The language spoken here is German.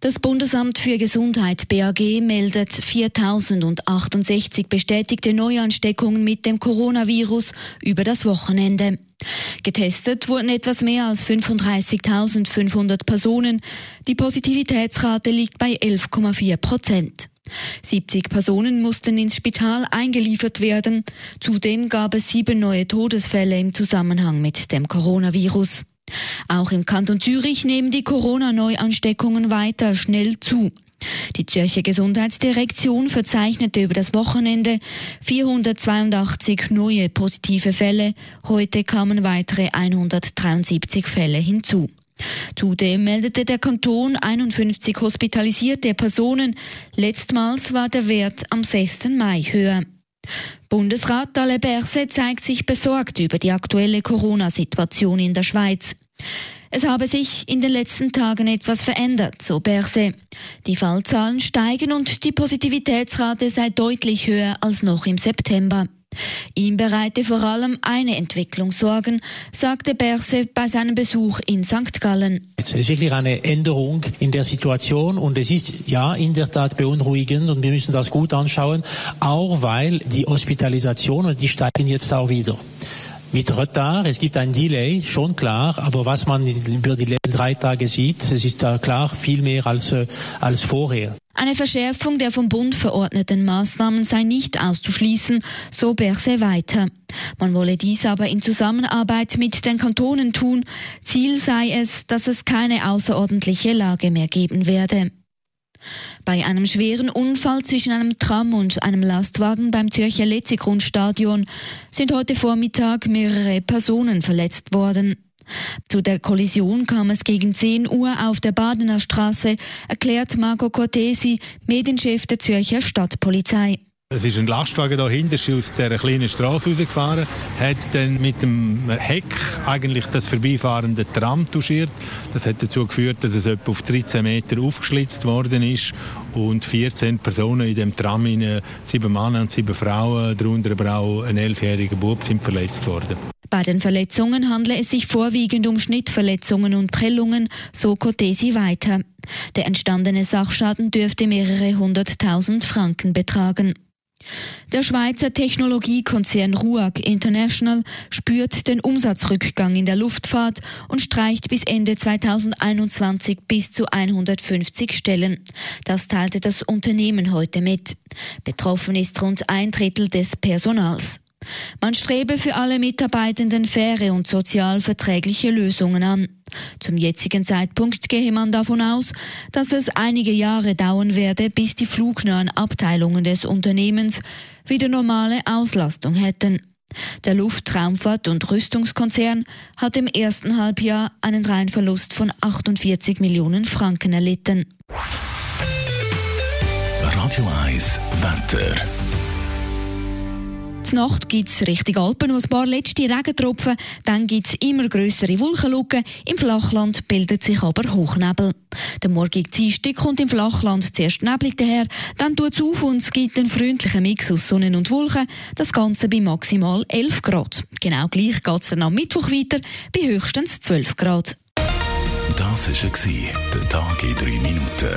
Das Bundesamt für Gesundheit BAG meldet 4068 bestätigte Neuansteckungen mit dem Coronavirus über das Wochenende. Getestet wurden etwas mehr als 35.500 Personen. Die Positivitätsrate liegt bei 11,4 Prozent. 70 Personen mussten ins Spital eingeliefert werden. Zudem gab es sieben neue Todesfälle im Zusammenhang mit dem Coronavirus. Auch im Kanton Zürich nehmen die Corona-Neuansteckungen weiter schnell zu. Die Zürcher Gesundheitsdirektion verzeichnete über das Wochenende 482 neue positive Fälle. Heute kamen weitere 173 Fälle hinzu. Zudem meldete der Kanton 51 hospitalisierte Personen. Letztmals war der Wert am 6. Mai höher. Bundesrat Dalle Berse zeigt sich besorgt über die aktuelle Corona-Situation in der Schweiz. Es habe sich in den letzten Tagen etwas verändert, so Berse. Die Fallzahlen steigen und die Positivitätsrate sei deutlich höher als noch im September. Ihm bereite vor allem eine Entwicklung Sorgen, sagte Berse bei seinem Besuch in St. Gallen. Es ist wirklich eine Änderung in der Situation und es ist ja in der Tat beunruhigend und wir müssen das gut anschauen, auch weil die Hospitalisationen, die steigen jetzt auch wieder mit Retard. Es gibt ein Delay, schon klar, aber was man über die letzten drei Tage sieht, es ist da klar viel mehr als, äh, als vorher. Eine Verschärfung der vom Bund verordneten Maßnahmen sei nicht auszuschließen, so Berse weiter. Man wolle dies aber in Zusammenarbeit mit den Kantonen tun. Ziel sei es, dass es keine außerordentliche Lage mehr geben werde. Bei einem schweren Unfall zwischen einem Tram und einem Lastwagen beim Zürcher Letzigrundstadion sind heute Vormittag mehrere Personen verletzt worden. Zu der Kollision kam es gegen 10 Uhr auf der Badener Straße, erklärt Marco Cortesi, Medienchef der Zürcher Stadtpolizei. Es ist ein Lastwagen dahinter, ist aus dieser kleinen Straße rausgefahren, hat dann mit dem Heck eigentlich das vorbeifahrende Tram touchiert. Das hat dazu geführt, dass es etwa auf 13 Meter aufgeschlitzt worden ist und 14 Personen in dem Tram, sieben Männer und sieben Frauen, darunter aber auch ein elfjähriger Bub, sind verletzt worden. Bei den Verletzungen handle es sich vorwiegend um Schnittverletzungen und Prellungen, so Cotesi weiter. Der entstandene Sachschaden dürfte mehrere hunderttausend Franken betragen. Der Schweizer Technologiekonzern RUAG International spürt den Umsatzrückgang in der Luftfahrt und streicht bis Ende 2021 bis zu 150 Stellen. Das teilte das Unternehmen heute mit. Betroffen ist rund ein Drittel des Personals. Man strebe für alle Mitarbeitenden faire und sozial verträgliche Lösungen an. Zum jetzigen Zeitpunkt gehe man davon aus, dass es einige Jahre dauern werde, bis die flugnahen Abteilungen des Unternehmens wieder normale Auslastung hätten. Der Luftraumfahrt- und Rüstungskonzern hat im ersten Halbjahr einen Reinverlust von 48 Millionen Franken erlitten. Radio 1 Wetter. Die Nacht gibt es Richtung Alpen noch ein paar letzte Regentropfen, dann gibt es immer grössere Wolkenlücken, im Flachland bildet sich aber Hochnebel. Der morgige Dienstag kommt im Flachland zuerst neblig daher, dann tut es auf und es gibt einen freundlichen Mix aus Sonne und Wolken, das Ganze bei maximal 11 Grad. Genau gleich geht es dann am Mittwoch weiter, bei höchstens 12 Grad. Das war der Tag in drei Minuten.